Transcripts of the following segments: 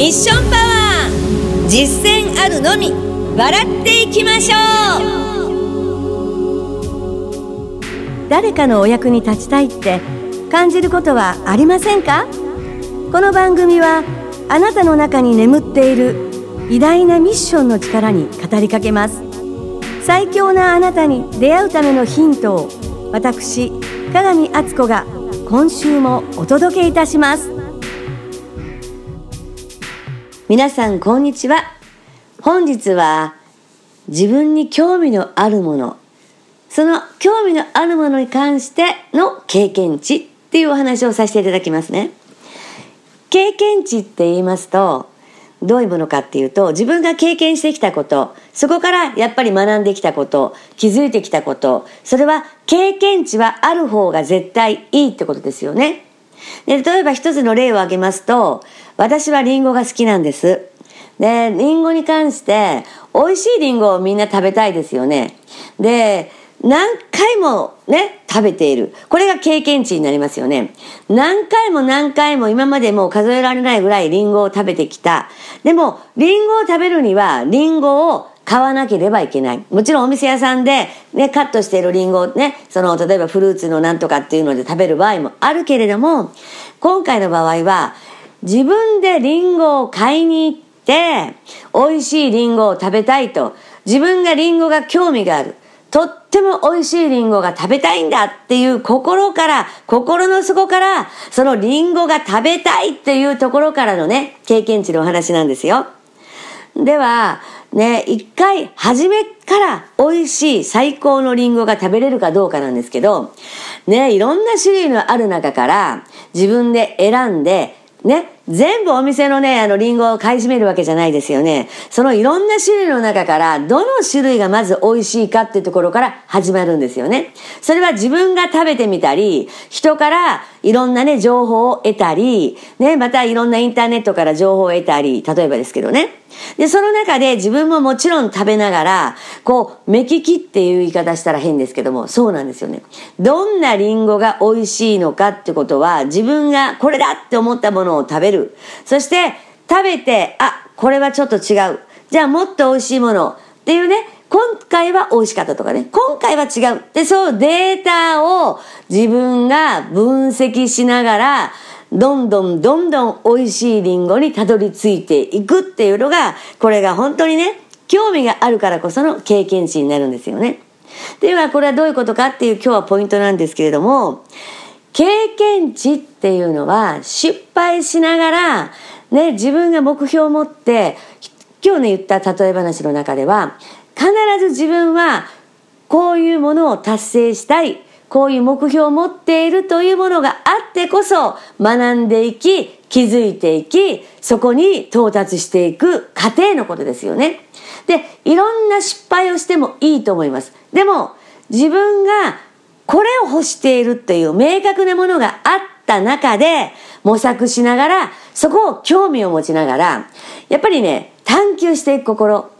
ミッションパワー実践あるのみ。笑っていきましょう。誰かのお役に立ちたいって感じることはありませんか？この番組はあなたの中に眠っている偉大なミッションの力に語りかけます。最強なあなたに出会うためのヒントを私鏡敦子が今週もお届けいたします。皆さんこんにちは。本日は自分に興味のあるものその興味のあるものに関しての経験値っていうお話をさせていただきますね。経験値って言いますとどういうものかっていうと自分が経験してきたことそこからやっぱり学んできたこと気づいてきたことそれは経験値はある方が絶対いいってことですよね。で例えば一つの例を挙げますと私はリンゴが好きなんですでリンゴに関して美味しいリンゴをみんな食べたいですよねで何回もね、食べている。これが経験値になりますよね。何回も何回も今までもう数えられないぐらいリンゴを食べてきた。でも、リンゴを食べるには、リンゴを買わなければいけない。もちろんお店屋さんでね、カットしているリンゴをね、その、例えばフルーツのなんとかっていうので食べる場合もあるけれども、今回の場合は、自分でリンゴを買いに行って、美味しいリンゴを食べたいと、自分がリンゴが興味がある。とっても美味しいリンゴが食べたいんだっていう心から、心の底から、そのリンゴが食べたいっていうところからのね、経験値のお話なんですよ。では、ね、一回、初めから美味しい最高のリンゴが食べれるかどうかなんですけど、ね、いろんな種類のある中から自分で選んで、ね、全部お店のね、あの、リンゴを買い占めるわけじゃないですよね。そのいろんな種類の中から、どの種類がまず美味しいかっていうところから始まるんですよね。それは自分が食べてみたり、人からいろんなね、情報を得たり、ね、またいろんなインターネットから情報を得たり、例えばですけどね。で、その中で自分ももちろん食べながら、こう、目利きっていう言い方したら変ですけども、そうなんですよね。どんなリンゴが美味しいのかってことは、自分がこれだって思ったものを食べる。そして、食べて、あ、これはちょっと違う。じゃあもっと美味しいものっていうね、今回は美味しかったとかね、今回は違う。で、そうデータを自分が分析しながら、どんどんどんどん美味しいリンゴにたどり着いていくっていうのが、これが本当にね、興味があるからこその経験値になるんですよね。では、これはどういうことかっていう今日はポイントなんですけれども、経験値っていうのは失敗しながら、ね、自分が目標を持って、今日ね言った例え話の中では、必ず自分はこういうものを達成したい。こういう目標を持っているというものがあってこそ学んでいき、気づいていき、そこに到達していく過程のことですよね。で、いろんな失敗をしてもいいと思います。でも、自分がこれを欲しているっていう明確なものがあった中で模索しながら、そこを興味を持ちながら、やっぱりね、探求していく心、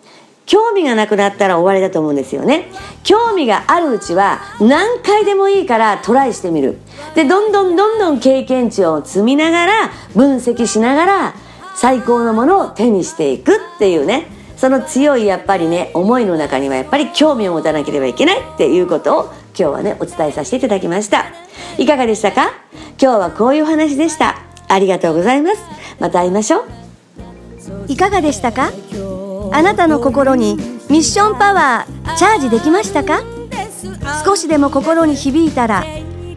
興味がなくなったら終わりだと思うんですよね。興味があるうちは何回でもいいからトライしてみる。でどんどんどんどん経験値を積みながら分析しながら最高のものを手にしていくっていうね。その強いやっぱりね思いの中にはやっぱり興味を持たなければいけないっていうことを今日はねお伝えさせていただきました。いかがでしたか？今日はこういう話でした。ありがとうございます。また会いましょう。いかがでしたか？あなたの心にミッションパワーチャージできましたか？少しでも心に響いたら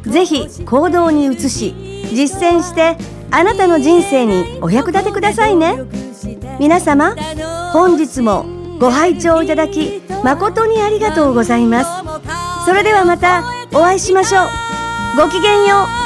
ぜひ行動に移し実践してあなたの人生にお役立てくださいね。皆様本日もご拝聴いただき誠にありがとうございます。それではまたお会いしましょう。ごきげんよう。